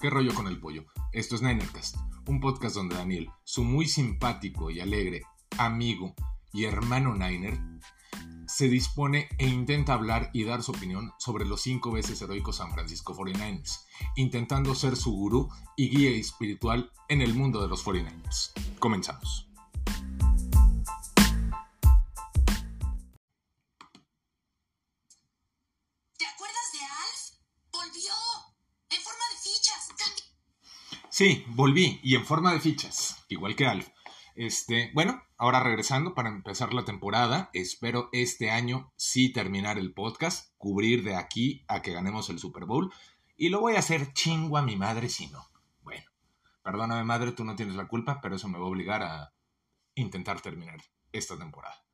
¿Qué rollo con el pollo? Esto es Ninercast, un podcast donde Daniel, su muy simpático y alegre amigo y hermano Niner, se dispone e intenta hablar y dar su opinión sobre los cinco veces heroicos San Francisco 49ers, intentando ser su gurú y guía espiritual en el mundo de los 49ers. Comenzamos. Sí, volví y en forma de fichas, igual que Alf. Este, bueno, ahora regresando para empezar la temporada, espero este año sí terminar el podcast, cubrir de aquí a que ganemos el Super Bowl y lo voy a hacer chingo a mi madre si no. Bueno, perdóname madre, tú no tienes la culpa, pero eso me va a obligar a intentar terminar esta temporada.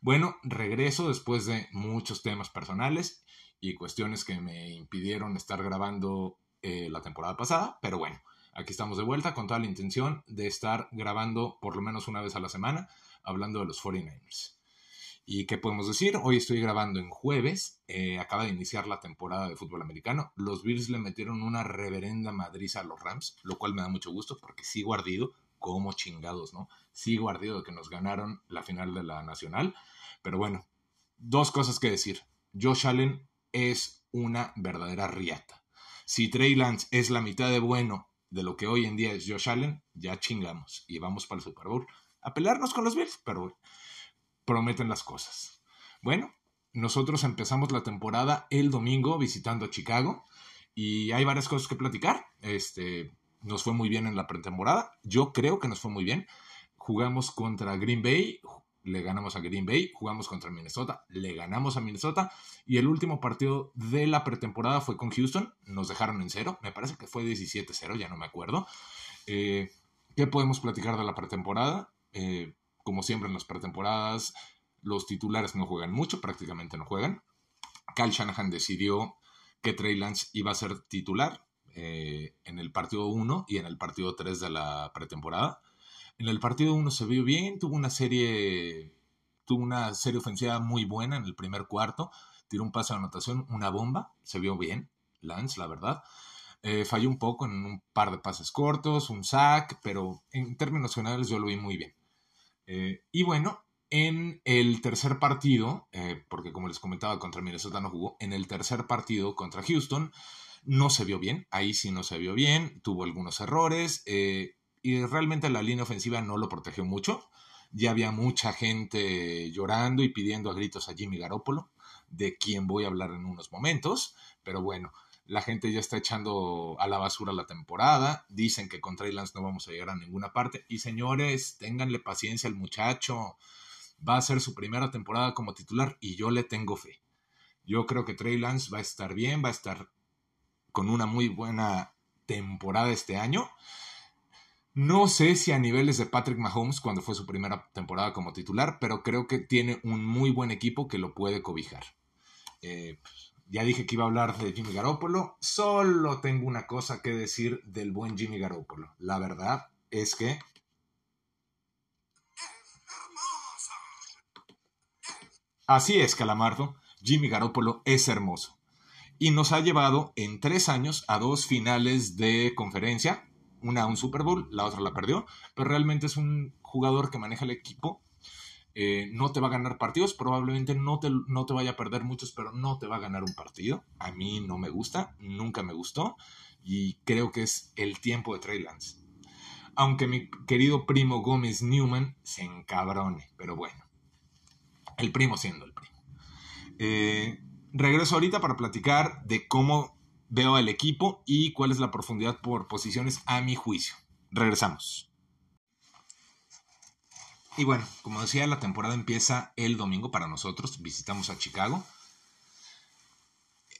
Bueno, regreso después de muchos temas personales y cuestiones que me impidieron estar grabando eh, la temporada pasada, pero bueno, Aquí estamos de vuelta con toda la intención de estar grabando por lo menos una vez a la semana hablando de los 49ers. ¿Y qué podemos decir? Hoy estoy grabando en jueves, eh, acaba de iniciar la temporada de fútbol americano. Los Bills le metieron una reverenda madriza a los Rams, lo cual me da mucho gusto porque sigo ardido, como chingados, ¿no? Sigo ardido de que nos ganaron la final de la Nacional. Pero bueno, dos cosas que decir. Josh Allen es una verdadera riata. Si Trey Lance es la mitad de bueno de lo que hoy en día es Josh Allen, ya chingamos y vamos para el Super Bowl a pelearnos con los Bills, pero prometen las cosas. Bueno, nosotros empezamos la temporada el domingo visitando Chicago y hay varias cosas que platicar. Este, nos fue muy bien en la pretemporada. Yo creo que nos fue muy bien. Jugamos contra Green Bay, le ganamos a Green Bay, jugamos contra Minnesota, le ganamos a Minnesota y el último partido de la pretemporada fue con Houston, nos dejaron en cero, me parece que fue 17-0, ya no me acuerdo. Eh, ¿Qué podemos platicar de la pretemporada? Eh, como siempre en las pretemporadas, los titulares no juegan mucho, prácticamente no juegan. Kyle Shanahan decidió que Trey Lance iba a ser titular eh, en el partido 1 y en el partido 3 de la pretemporada. En el partido 1 se vio bien, tuvo una serie tuvo una serie ofensiva muy buena en el primer cuarto, tiró un pase de anotación, una bomba, se vio bien, Lance, la verdad. Eh, falló un poco en un par de pases cortos, un sack, pero en términos generales yo lo vi muy bien. Eh, y bueno, en el tercer partido, eh, porque como les comentaba, contra Minnesota no jugó, en el tercer partido contra Houston no se vio bien, ahí sí no se vio bien, tuvo algunos errores, y realmente la línea ofensiva no lo protegió mucho. Ya había mucha gente llorando y pidiendo a gritos a Jimmy Garoppolo, de quien voy a hablar en unos momentos, pero bueno, la gente ya está echando a la basura la temporada, dicen que con Trey Lance no vamos a llegar a ninguna parte, y señores, ténganle paciencia al muchacho, va a ser su primera temporada como titular y yo le tengo fe. Yo creo que Trey Lance va a estar bien, va a estar con una muy buena temporada este año no sé si a niveles de Patrick Mahomes cuando fue su primera temporada como titular, pero creo que tiene un muy buen equipo que lo puede cobijar. Eh, ya dije que iba a hablar de Jimmy Garoppolo. Solo tengo una cosa que decir del buen Jimmy Garoppolo. La verdad es que... Así es, Calamardo. Jimmy Garoppolo es hermoso. Y nos ha llevado en tres años a dos finales de conferencia, una un Super Bowl, la otra la perdió, pero realmente es un jugador que maneja el equipo. Eh, no te va a ganar partidos, probablemente no te, no te vaya a perder muchos, pero no te va a ganar un partido. A mí no me gusta, nunca me gustó y creo que es el tiempo de Trey Lance. Aunque mi querido primo Gómez Newman se encabrone, pero bueno, el primo siendo el primo. Eh, regreso ahorita para platicar de cómo veo al equipo y cuál es la profundidad por posiciones a mi juicio. Regresamos. Y bueno, como decía, la temporada empieza el domingo para nosotros. Visitamos a Chicago.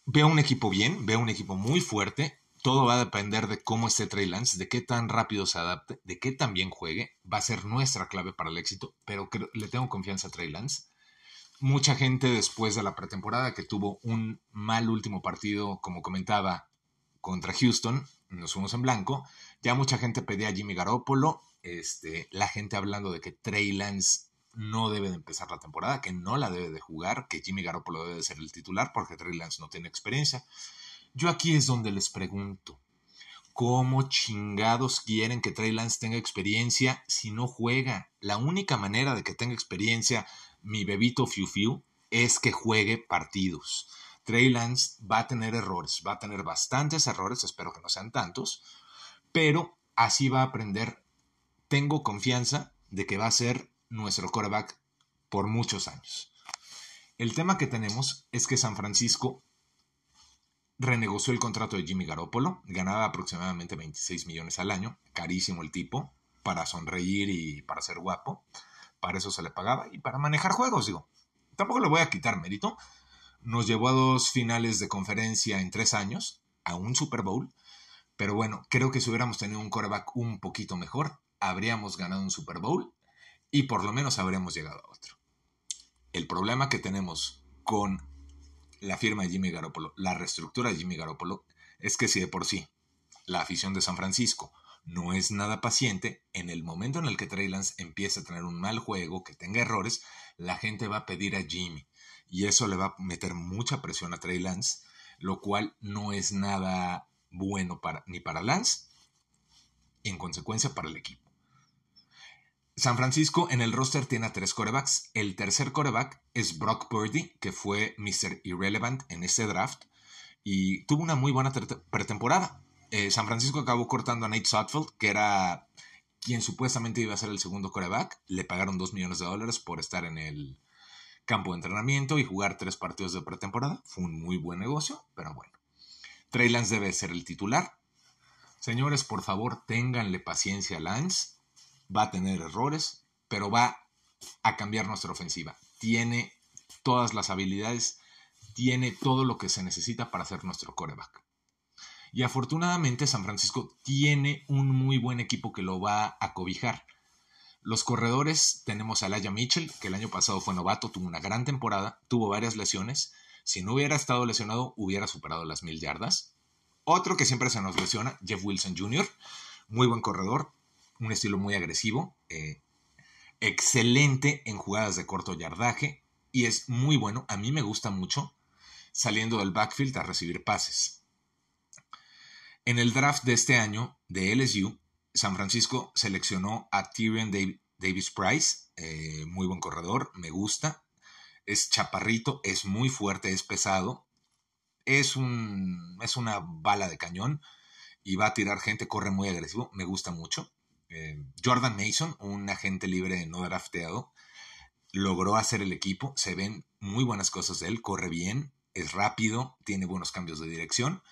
Veo un equipo bien, veo un equipo muy fuerte. Todo va a depender de cómo esté Trey Lance, de qué tan rápido se adapte, de qué tan bien juegue. Va a ser nuestra clave para el éxito, pero le tengo confianza a Trey Lance mucha gente después de la pretemporada que tuvo un mal último partido, como comentaba, contra Houston, nos fuimos en blanco, ya mucha gente pedía a Jimmy Garoppolo, este, la gente hablando de que Trey Lance no debe de empezar la temporada, que no la debe de jugar, que Jimmy Garoppolo debe de ser el titular porque Trey Lance no tiene experiencia. Yo aquí es donde les pregunto, ¿Cómo chingados quieren que Trey Lance tenga experiencia si no juega? La única manera de que tenga experiencia mi bebito Fiu Fiu es que juegue partidos. Trey Lance va a tener errores, va a tener bastantes errores, espero que no sean tantos, pero así va a aprender. Tengo confianza de que va a ser nuestro quarterback por muchos años. El tema que tenemos es que San Francisco renegoció el contrato de Jimmy Garoppolo, ganaba aproximadamente 26 millones al año, carísimo el tipo, para sonreír y para ser guapo, para eso se le pagaba y para manejar juegos, digo. Tampoco le voy a quitar mérito. Nos llevó a dos finales de conferencia en tres años, a un Super Bowl, pero bueno, creo que si hubiéramos tenido un coreback un poquito mejor, habríamos ganado un Super Bowl y por lo menos habríamos llegado a otro. El problema que tenemos con la firma de Jimmy Garoppolo, la reestructura de Jimmy Garoppolo, es que si de por sí la afición de San Francisco no es nada paciente, en el momento en el que Trey Lance empiece a tener un mal juego, que tenga errores, la gente va a pedir a Jimmy. Y eso le va a meter mucha presión a Trey Lance, lo cual no es nada bueno para, ni para Lance y en consecuencia para el equipo. San Francisco en el roster tiene a tres corebacks. El tercer coreback es Brock Purdy, que fue Mr. Irrelevant en este draft y tuvo una muy buena pretemporada. Eh, San Francisco acabó cortando a Nate Sutfield, que era quien supuestamente iba a ser el segundo coreback. Le pagaron 2 millones de dólares por estar en el campo de entrenamiento y jugar tres partidos de pretemporada. Fue un muy buen negocio, pero bueno. Trey Lance debe ser el titular. Señores, por favor, ténganle paciencia a Lance va a tener errores, pero va a cambiar nuestra ofensiva. Tiene todas las habilidades, tiene todo lo que se necesita para ser nuestro coreback. Y afortunadamente San Francisco tiene un muy buen equipo que lo va a cobijar. Los corredores tenemos a Laya Mitchell, que el año pasado fue novato, tuvo una gran temporada, tuvo varias lesiones. Si no hubiera estado lesionado, hubiera superado las mil yardas. Otro que siempre se nos lesiona, Jeff Wilson Jr., muy buen corredor, un estilo muy agresivo, eh, excelente en jugadas de corto yardaje y es muy bueno, a mí me gusta mucho saliendo del backfield a recibir pases. En el draft de este año de LSU, San Francisco seleccionó a Tyrion Davis Price, eh, muy buen corredor, me gusta, es chaparrito, es muy fuerte, es pesado, es, un, es una bala de cañón y va a tirar gente, corre muy agresivo, me gusta mucho. Eh, Jordan Mason, un agente libre no drafteado, logró hacer el equipo. Se ven muy buenas cosas de él, corre bien, es rápido, tiene buenos cambios de dirección.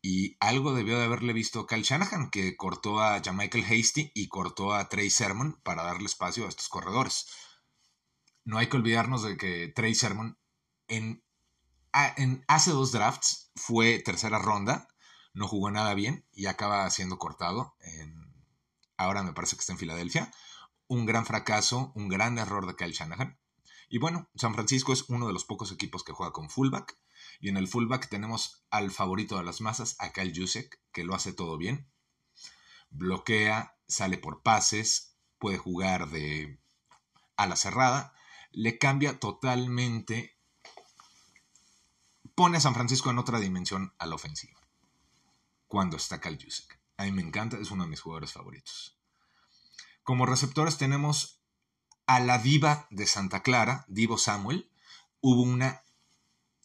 Y algo debió de haberle visto Kyle Shanahan, que cortó a Jamichael Hasty y cortó a Trey Sermon para darle espacio a estos corredores. No hay que olvidarnos de que Trey Sermon en, hace dos drafts fue tercera ronda, no jugó nada bien y acaba siendo cortado ahora me parece que está en Filadelfia. Un gran fracaso, un gran error de Kyle Shanahan. Y bueno, San Francisco es uno de los pocos equipos que juega con fullback. Y en el fullback tenemos al favorito de las masas, a Kyle Jusek, que lo hace todo bien. Bloquea, sale por pases, puede jugar de a la cerrada. Le cambia totalmente. Pone a San Francisco en otra dimensión a la ofensiva. Cuando está Kyle Jusek. A mí me encanta, es uno de mis jugadores favoritos. Como receptores tenemos a la diva de Santa Clara, Divo Samuel. Hubo una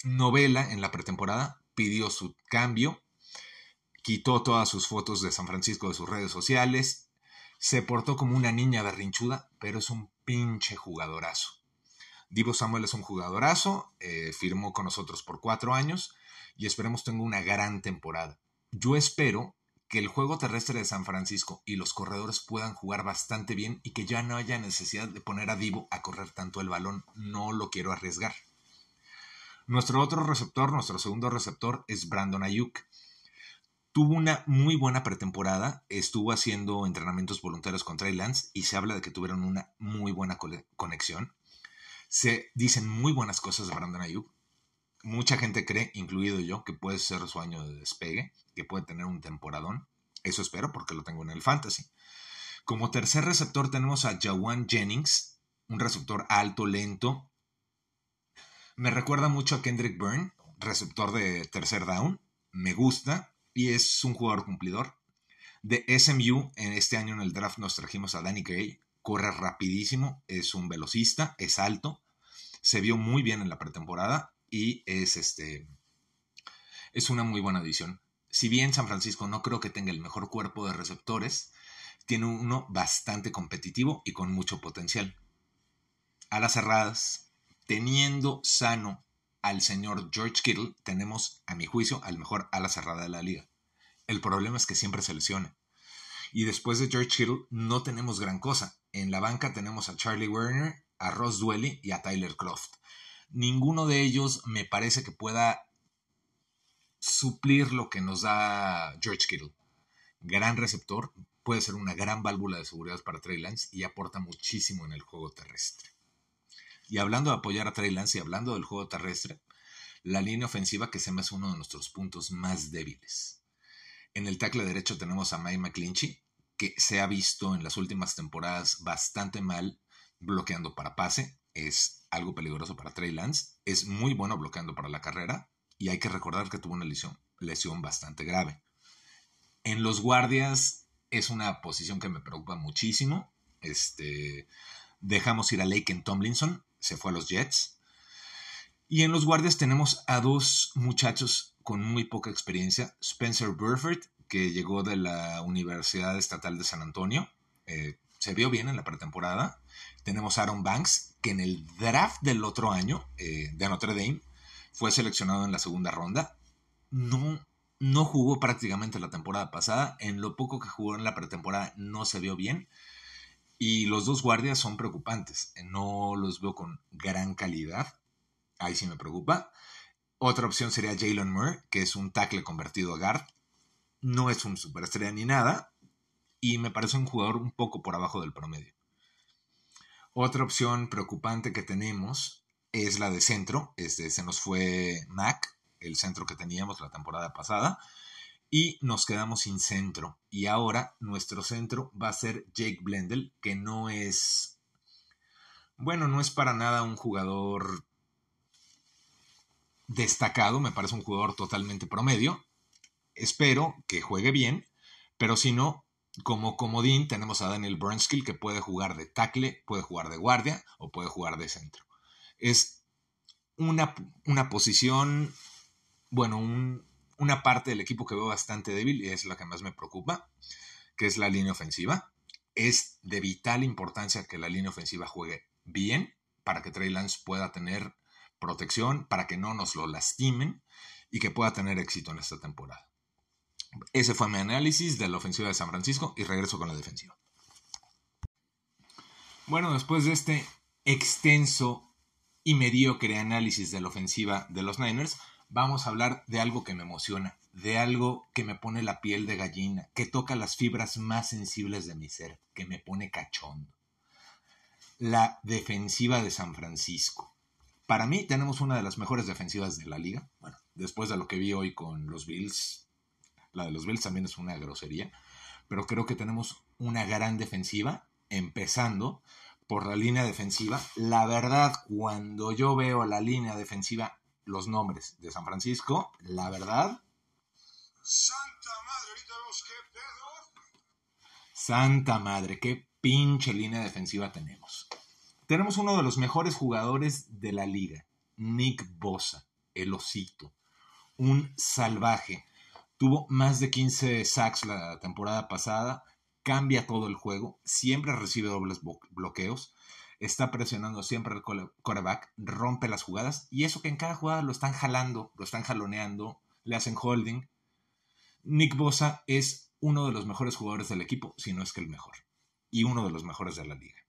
novela en la pretemporada, pidió su cambio, quitó todas sus fotos de San Francisco de sus redes sociales, se portó como una niña berrinchuda, pero es un pinche jugadorazo. Divo Samuel es un jugadorazo, eh, firmó con nosotros por cuatro años y esperemos tenga una gran temporada. Yo espero que el juego terrestre de San Francisco y los corredores puedan jugar bastante bien y que ya no haya necesidad de poner a Divo a correr tanto el balón. No lo quiero arriesgar. Nuestro otro receptor, nuestro segundo receptor es Brandon Ayuk. Tuvo una muy buena pretemporada, estuvo haciendo entrenamientos voluntarios con Trey Lance y se habla de que tuvieron una muy buena conexión. Se dicen muy buenas cosas de Brandon Ayuk. Mucha gente cree, incluido yo, que puede ser su año de despegue que puede tener un temporadón. Eso espero porque lo tengo en el fantasy. Como tercer receptor tenemos a Jawan Jennings, un receptor alto, lento. Me recuerda mucho a Kendrick Byrne, receptor de tercer down. Me gusta y es un jugador cumplidor. De SMU, en este año en el draft nos trajimos a Danny Gray. Corre rapidísimo, es un velocista, es alto, se vio muy bien en la pretemporada y es este es una muy buena adición. Si bien San Francisco no creo que tenga el mejor cuerpo de receptores, tiene uno bastante competitivo y con mucho potencial. A las cerradas, teniendo sano al señor George Kittle, tenemos, a mi juicio, al mejor ala cerrada de la liga. El problema es que siempre se lesiona. Y después de George Kittle no tenemos gran cosa. En la banca tenemos a Charlie Werner, a Ross Dwelly y a Tyler Croft. Ninguno de ellos me parece que pueda suplir lo que nos da George Kittle. Gran receptor, puede ser una gran válvula de seguridad para Trey Lance y aporta muchísimo en el juego terrestre. Y hablando de apoyar a Trey Lance y hablando del juego terrestre, la línea ofensiva que se me hace uno de nuestros puntos más débiles. En el tackle derecho tenemos a Mike McClinchy, que se ha visto en las últimas temporadas bastante mal bloqueando para pase. Es algo peligroso para Trey Lance. Es muy bueno bloqueando para la carrera. Y hay que recordar que tuvo una lesión, lesión bastante grave. En los guardias es una posición que me preocupa muchísimo. Este, dejamos ir a Lake en Tomlinson, se fue a los Jets. Y en los guardias tenemos a dos muchachos con muy poca experiencia. Spencer Burford, que llegó de la Universidad Estatal de San Antonio. Eh, se vio bien en la pretemporada. Tenemos a Aaron Banks, que en el draft del otro año eh, de Notre Dame fue seleccionado en la segunda ronda. No, no jugó prácticamente la temporada pasada. En lo poco que jugó en la pretemporada no se vio bien. Y los dos guardias son preocupantes. No los veo con gran calidad. Ahí sí me preocupa. Otra opción sería Jalen Murray, que es un tackle convertido a guard. No es un superestrella ni nada. Y me parece un jugador un poco por abajo del promedio. Otra opción preocupante que tenemos es la de centro. Este, se nos fue Mac, el centro que teníamos la temporada pasada. Y nos quedamos sin centro. Y ahora nuestro centro va a ser Jake Blendel, que no es. Bueno, no es para nada un jugador destacado, me parece un jugador totalmente promedio. Espero que juegue bien, pero si no, como comodín tenemos a Daniel Burnskill que puede jugar de tackle, puede jugar de guardia o puede jugar de centro. Es una, una posición, bueno, una parte del equipo que veo bastante débil y es la que más me preocupa, que es la línea ofensiva. Es de vital importancia que la línea ofensiva juegue bien para que Trey Lance pueda tener protección para que no nos lo lastimen y que pueda tener éxito en esta temporada. Ese fue mi análisis de la ofensiva de San Francisco y regreso con la defensiva. Bueno, después de este extenso y mediocre análisis de la ofensiva de los Niners, vamos a hablar de algo que me emociona, de algo que me pone la piel de gallina, que toca las fibras más sensibles de mi ser, que me pone cachondo. La defensiva de San Francisco. Para mí tenemos una de las mejores defensivas de la liga. Bueno, después de lo que vi hoy con los Bills, la de los Bills también es una grosería, pero creo que tenemos una gran defensiva, empezando por la línea defensiva. La verdad, cuando yo veo la línea defensiva, los nombres de San Francisco, la verdad... Santa madre, ahorita vemos qué pedo. Santa madre, qué pinche línea defensiva tenemos. Tenemos uno de los mejores jugadores de la liga, Nick Bosa, el osito. Un salvaje. Tuvo más de 15 sacks la temporada pasada, cambia todo el juego, siempre recibe dobles bloqueos, está presionando siempre el quarterback, rompe las jugadas y eso que en cada jugada lo están jalando, lo están jaloneando, le hacen holding. Nick Bosa es uno de los mejores jugadores del equipo, si no es que el mejor, y uno de los mejores de la liga.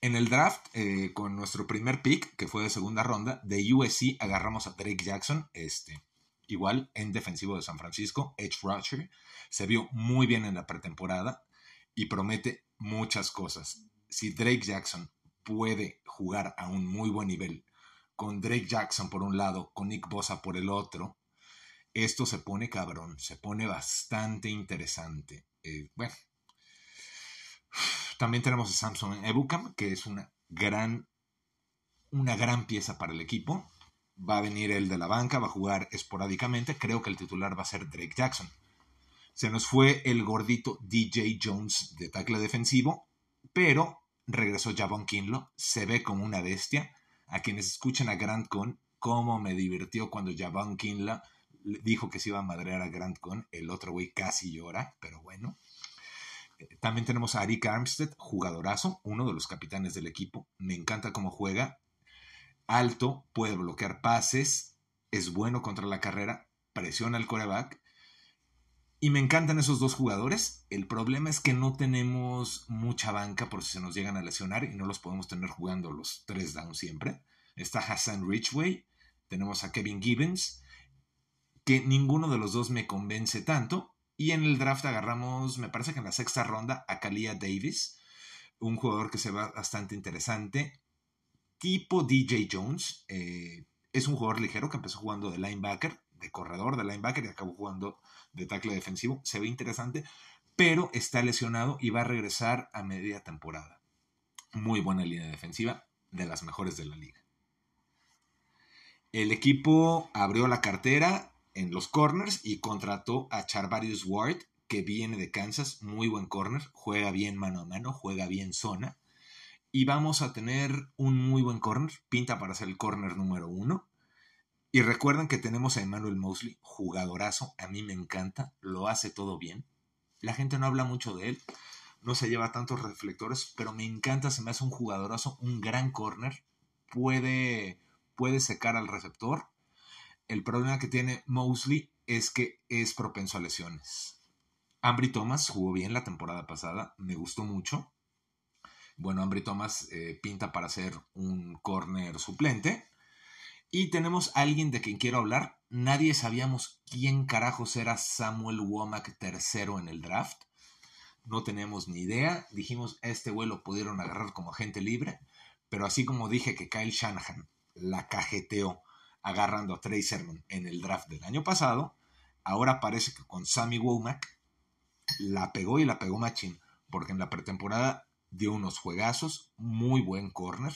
En el draft, eh, con nuestro primer pick, que fue de segunda ronda, de USC agarramos a Drake Jackson, este, igual en defensivo de San Francisco, Edge Rusher. Se vio muy bien en la pretemporada y promete muchas cosas. Si Drake Jackson puede jugar a un muy buen nivel, con Drake Jackson por un lado, con Nick Bosa por el otro, esto se pone cabrón, se pone bastante interesante. Eh, bueno, también tenemos a Samson Ebukam, que es una gran, una gran pieza para el equipo. Va a venir el de la banca, va a jugar esporádicamente. Creo que el titular va a ser Drake Jackson. Se nos fue el gordito DJ Jones de tackle defensivo, pero regresó Javon Kinlo, se ve como una bestia. A quienes escuchan a Grant Con, cómo me divirtió cuando Javon Kinlo dijo que se iba a madrear a Grant Con, el otro güey casi llora, pero bueno. Eh, también tenemos a Arik Armstead, jugadorazo, uno de los capitanes del equipo. Me encanta cómo juega. Alto, puede bloquear pases, es bueno contra la carrera, presiona al coreback y me encantan esos dos jugadores. El problema es que no tenemos mucha banca por si se nos llegan a lesionar y no los podemos tener jugando los tres down siempre. Está Hassan Richway, tenemos a Kevin Gibbons, que ninguno de los dos me convence tanto. Y en el draft agarramos, me parece que en la sexta ronda, a Kalia Davis, un jugador que se va bastante interesante, tipo DJ Jones. Eh, es un jugador ligero que empezó jugando de linebacker, de corredor, de linebacker y acabó jugando de tackle defensivo. Se ve interesante, pero está lesionado y va a regresar a media temporada. Muy buena línea defensiva, de las mejores de la liga. El equipo abrió la cartera en los corners y contrató a Charvarius Ward, que viene de Kansas, muy buen corner, juega bien mano a mano, juega bien zona. Y vamos a tener un muy buen corner, pinta para ser el corner número uno. Y recuerden que tenemos a Emmanuel Mosley, jugadorazo, a mí me encanta, lo hace todo bien. La gente no habla mucho de él, no se lleva tantos reflectores, pero me encanta, se me hace un jugadorazo, un gran corner, puede, puede secar al receptor. El problema que tiene Mosley es que es propenso a lesiones. Ambry Thomas jugó bien la temporada pasada, me gustó mucho. Bueno, Ambry Thomas eh, pinta para ser un corner suplente y tenemos a alguien de quien quiero hablar. Nadie sabíamos quién carajos era Samuel Womack tercero en el draft. No tenemos ni idea. Dijimos, este güey lo pudieron agarrar como agente libre. Pero así como dije que Kyle Shanahan la cajeteó agarrando a Trey Sermon en el draft del año pasado, ahora parece que con Sammy Womack la pegó y la pegó machín. Porque en la pretemporada dio unos juegazos, muy buen corner,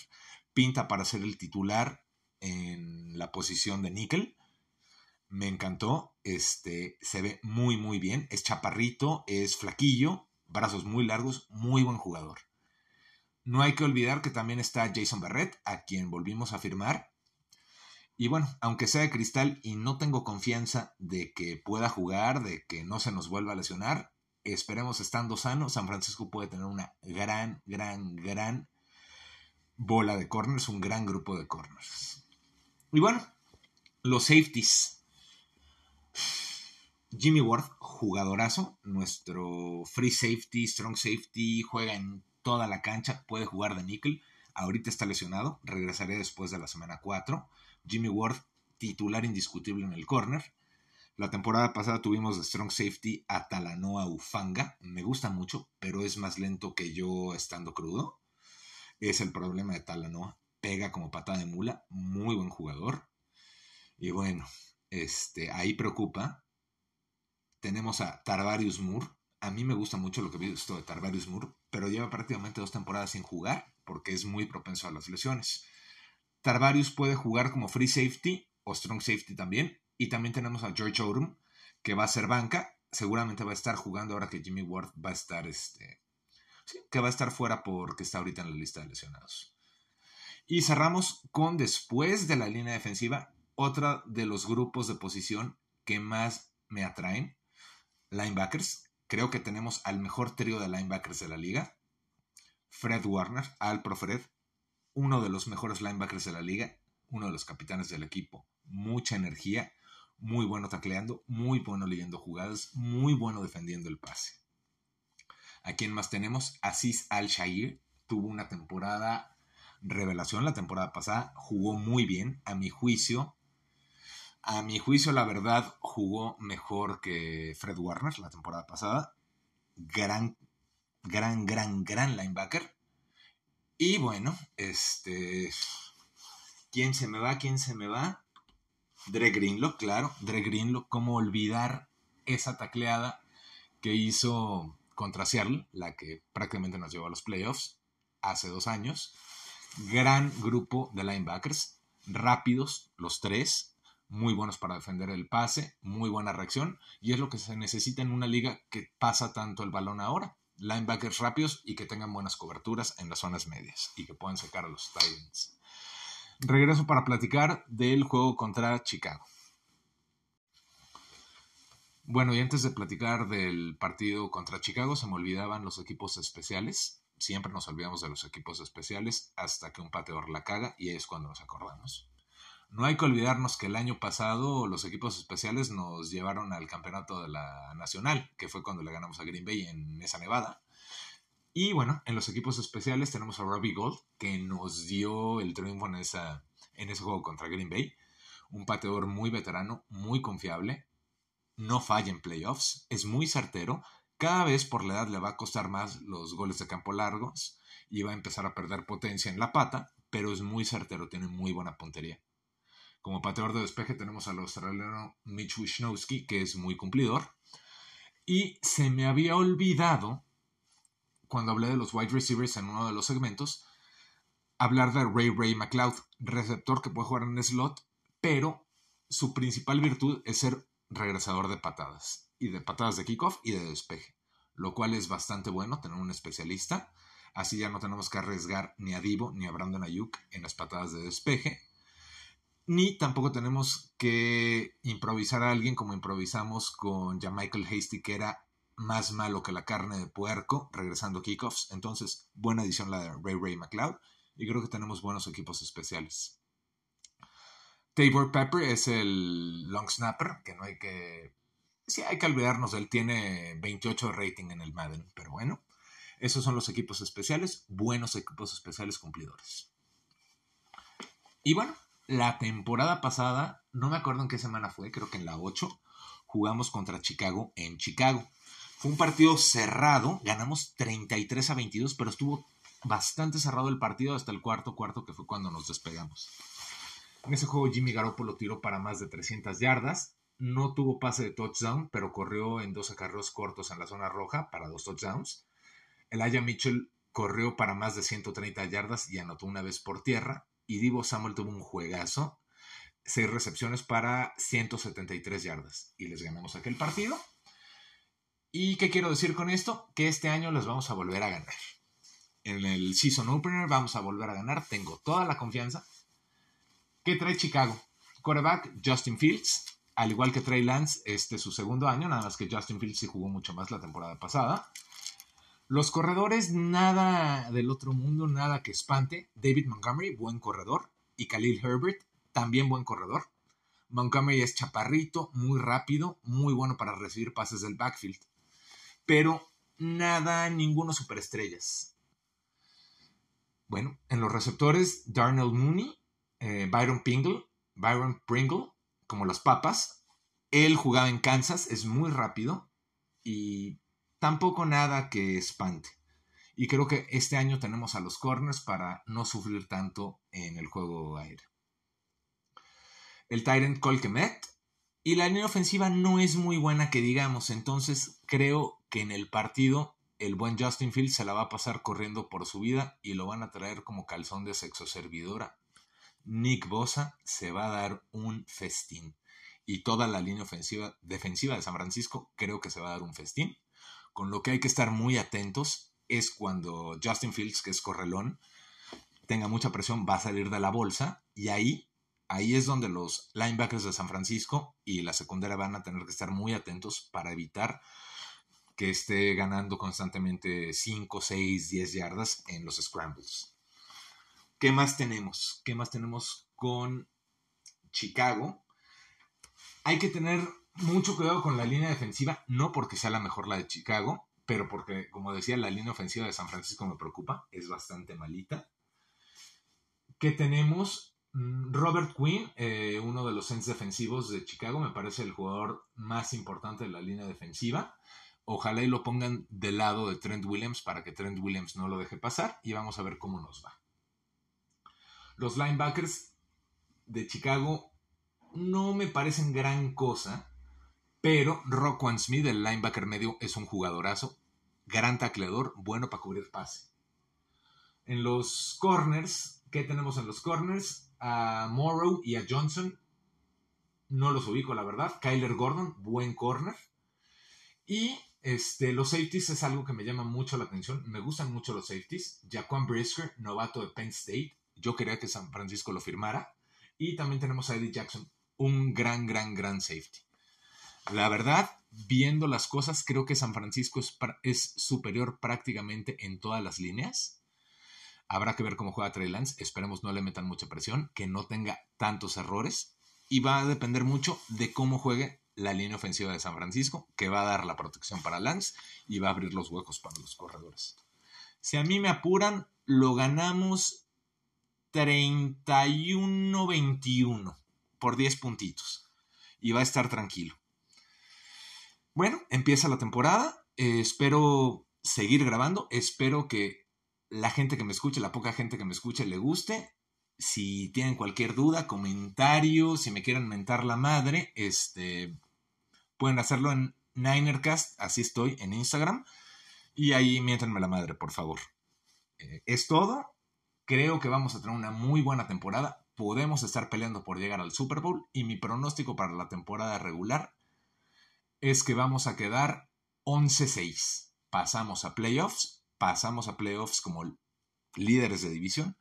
pinta para ser el titular en la posición de níquel. Me encantó. Este se ve muy, muy bien. Es chaparrito, es flaquillo, brazos muy largos, muy buen jugador. No hay que olvidar que también está Jason Barrett, a quien volvimos a firmar. Y bueno, aunque sea de cristal y no tengo confianza de que pueda jugar, de que no se nos vuelva a lesionar, esperemos estando sano, San Francisco puede tener una gran, gran, gran bola de corners, un gran grupo de corners. Y bueno, los safeties. Jimmy Ward, jugadorazo, nuestro free safety, strong safety, juega en toda la cancha, puede jugar de nickel. Ahorita está lesionado, regresaré después de la semana 4. Jimmy Ward, titular indiscutible en el corner. La temporada pasada tuvimos strong safety a Talanoa Ufanga. Me gusta mucho, pero es más lento que yo estando crudo. Es el problema de Talanoa pega como patada de mula, muy buen jugador. Y bueno, este, ahí preocupa. Tenemos a Tarvarius Moore. A mí me gusta mucho lo que he visto de Tarvarius Moore, pero lleva prácticamente dos temporadas sin jugar porque es muy propenso a las lesiones. Tarvarius puede jugar como free safety o strong safety también. Y también tenemos a George Odom, que va a ser banca. Seguramente va a estar jugando ahora que Jimmy Ward va a estar, este, que va a estar fuera porque está ahorita en la lista de lesionados. Y cerramos con después de la línea defensiva, otra de los grupos de posición que más me atraen, linebackers. Creo que tenemos al mejor trío de linebackers de la liga. Fred Warner, Al Fred, uno de los mejores linebackers de la liga, uno de los capitanes del equipo. Mucha energía, muy bueno tacleando, muy bueno leyendo jugadas, muy bueno defendiendo el pase. ¿A quién más tenemos? Aziz Al-Shair tuvo una temporada revelación la temporada pasada, jugó muy bien, a mi juicio. A mi juicio, la verdad, jugó mejor que Fred Warner la temporada pasada. Gran, gran, gran, gran linebacker. Y bueno, este. ¿Quién se me va? ¿Quién se me va? Dre Greenlock, claro. Dre Greenlock, ¿cómo olvidar esa tacleada que hizo contra Seattle, la que prácticamente nos llevó a los playoffs hace dos años? gran grupo de linebackers, rápidos los tres, muy buenos para defender el pase, muy buena reacción, y es lo que se necesita en una liga que pasa tanto el balón ahora. Linebackers rápidos y que tengan buenas coberturas en las zonas medias y que puedan sacar a los Titans. Regreso para platicar del juego contra Chicago. Bueno, y antes de platicar del partido contra Chicago, se me olvidaban los equipos especiales. Siempre nos olvidamos de los equipos especiales hasta que un pateador la caga y es cuando nos acordamos. No hay que olvidarnos que el año pasado los equipos especiales nos llevaron al campeonato de la Nacional, que fue cuando le ganamos a Green Bay en esa nevada. Y bueno, en los equipos especiales tenemos a Robbie Gold, que nos dio el triunfo en, esa, en ese juego contra Green Bay. Un pateador muy veterano, muy confiable, no falla en playoffs, es muy certero, cada vez por la edad le va a costar más los goles de campo largos y va a empezar a perder potencia en la pata, pero es muy certero, tiene muy buena puntería. Como pateador de despeje tenemos al australiano Mitch Wisnowski, que es muy cumplidor. Y se me había olvidado, cuando hablé de los wide receivers en uno de los segmentos, hablar de Ray Ray McLeod, receptor que puede jugar en slot, pero su principal virtud es ser regresador de patadas, y de patadas de kickoff y de despeje, lo cual es bastante bueno tener un especialista. Así ya no tenemos que arriesgar ni a Divo ni a Brandon Ayuk en las patadas de despeje. Ni tampoco tenemos que improvisar a alguien como improvisamos con Michael Hasty, que era más malo que la carne de puerco, regresando kickoffs. Entonces, buena edición la de Ray Ray McLeod. Y creo que tenemos buenos equipos especiales. Tabor Pepper es el long snapper, que no hay que... Sí, hay que olvidarnos, él tiene 28 rating en el Madden, pero bueno, esos son los equipos especiales, buenos equipos especiales cumplidores. Y bueno, la temporada pasada, no me acuerdo en qué semana fue, creo que en la 8, jugamos contra Chicago en Chicago. Fue un partido cerrado, ganamos 33 a 22, pero estuvo bastante cerrado el partido hasta el cuarto cuarto, que fue cuando nos despegamos. En ese juego Jimmy Garoppolo tiró para más de 300 yardas. No tuvo pase de touchdown, pero corrió en dos acarreos cortos en la zona roja para dos touchdowns. Elijah Mitchell corrió para más de 130 yardas y anotó una vez por tierra. Y Divo Samuel tuvo un juegazo. Seis recepciones para 173 yardas. Y les ganamos aquel partido. ¿Y qué quiero decir con esto? Que este año les vamos a volver a ganar. En el Season Opener vamos a volver a ganar. Tengo toda la confianza. ¿Qué trae Chicago? Quarterback Justin Fields, al igual que Trey Lance, este es su segundo año, nada más que Justin Fields sí jugó mucho más la temporada pasada. Los corredores, nada del otro mundo, nada que espante. David Montgomery, buen corredor. Y Khalil Herbert, también buen corredor. Montgomery es chaparrito, muy rápido, muy bueno para recibir pases del backfield. Pero nada, ninguno superestrellas. Bueno, en los receptores, Darnell Mooney, eh, Byron Pringle, Byron Pringle, como las papas. Él jugaba en Kansas, es muy rápido y tampoco nada que espante. Y creo que este año tenemos a los corners para no sufrir tanto en el juego aéreo. El Tyrant Colquemet. Y la línea ofensiva no es muy buena que digamos. Entonces creo que en el partido el buen Justin Fields se la va a pasar corriendo por su vida y lo van a traer como calzón de sexo servidora Nick Bosa se va a dar un festín. Y toda la línea ofensiva, defensiva de San Francisco creo que se va a dar un festín. Con lo que hay que estar muy atentos es cuando Justin Fields, que es correlón, tenga mucha presión, va a salir de la bolsa y ahí, ahí es donde los linebackers de San Francisco y la secundaria van a tener que estar muy atentos para evitar que esté ganando constantemente 5, 6, 10 yardas en los scrambles. ¿Qué más tenemos? ¿Qué más tenemos con Chicago? Hay que tener mucho cuidado con la línea defensiva, no porque sea la mejor la de Chicago, pero porque, como decía, la línea ofensiva de San Francisco me preocupa, es bastante malita. ¿Qué tenemos? Mm, Robert Quinn, eh, uno de los ends defensivos de Chicago, me parece el jugador más importante de la línea defensiva. Ojalá y lo pongan del lado de Trent Williams para que Trent Williams no lo deje pasar y vamos a ver cómo nos va. Los linebackers de Chicago no me parecen gran cosa, pero Rockwan Smith, el linebacker medio, es un jugadorazo, gran tacleador, bueno para cubrir pase. En los corners, ¿qué tenemos en los corners? A Morrow y a Johnson. no los ubico, la verdad. Kyler Gordon, buen corner. Y este, los safeties es algo que me llama mucho la atención. Me gustan mucho los safeties. Jaquan Brisker, novato de Penn State. Yo quería que San Francisco lo firmara. Y también tenemos a Eddie Jackson, un gran, gran, gran safety. La verdad, viendo las cosas, creo que San Francisco es, es superior prácticamente en todas las líneas. Habrá que ver cómo juega Trey Lance. Esperemos no le metan mucha presión, que no tenga tantos errores. Y va a depender mucho de cómo juegue la línea ofensiva de San Francisco, que va a dar la protección para Lance y va a abrir los huecos para los corredores. Si a mí me apuran, lo ganamos 31-21 por 10 puntitos y va a estar tranquilo. Bueno, empieza la temporada. Eh, espero seguir grabando. Espero que la gente que me escuche, la poca gente que me escuche, le guste. Si tienen cualquier duda, comentario, si me quieren mentar la madre, este, Pueden hacerlo en Ninercast, así estoy en Instagram. Y ahí miéntenme la madre, por favor. Eh, es todo. Creo que vamos a tener una muy buena temporada. Podemos estar peleando por llegar al Super Bowl. Y mi pronóstico para la temporada regular es que vamos a quedar 11-6. Pasamos a playoffs. Pasamos a playoffs como líderes de división.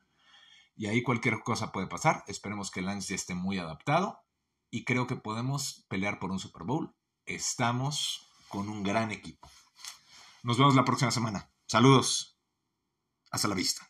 Y ahí cualquier cosa puede pasar. Esperemos que Lance ya esté muy adaptado. Y creo que podemos pelear por un Super Bowl estamos con un gran equipo. Nos vemos la próxima semana. Saludos. Hasta la vista.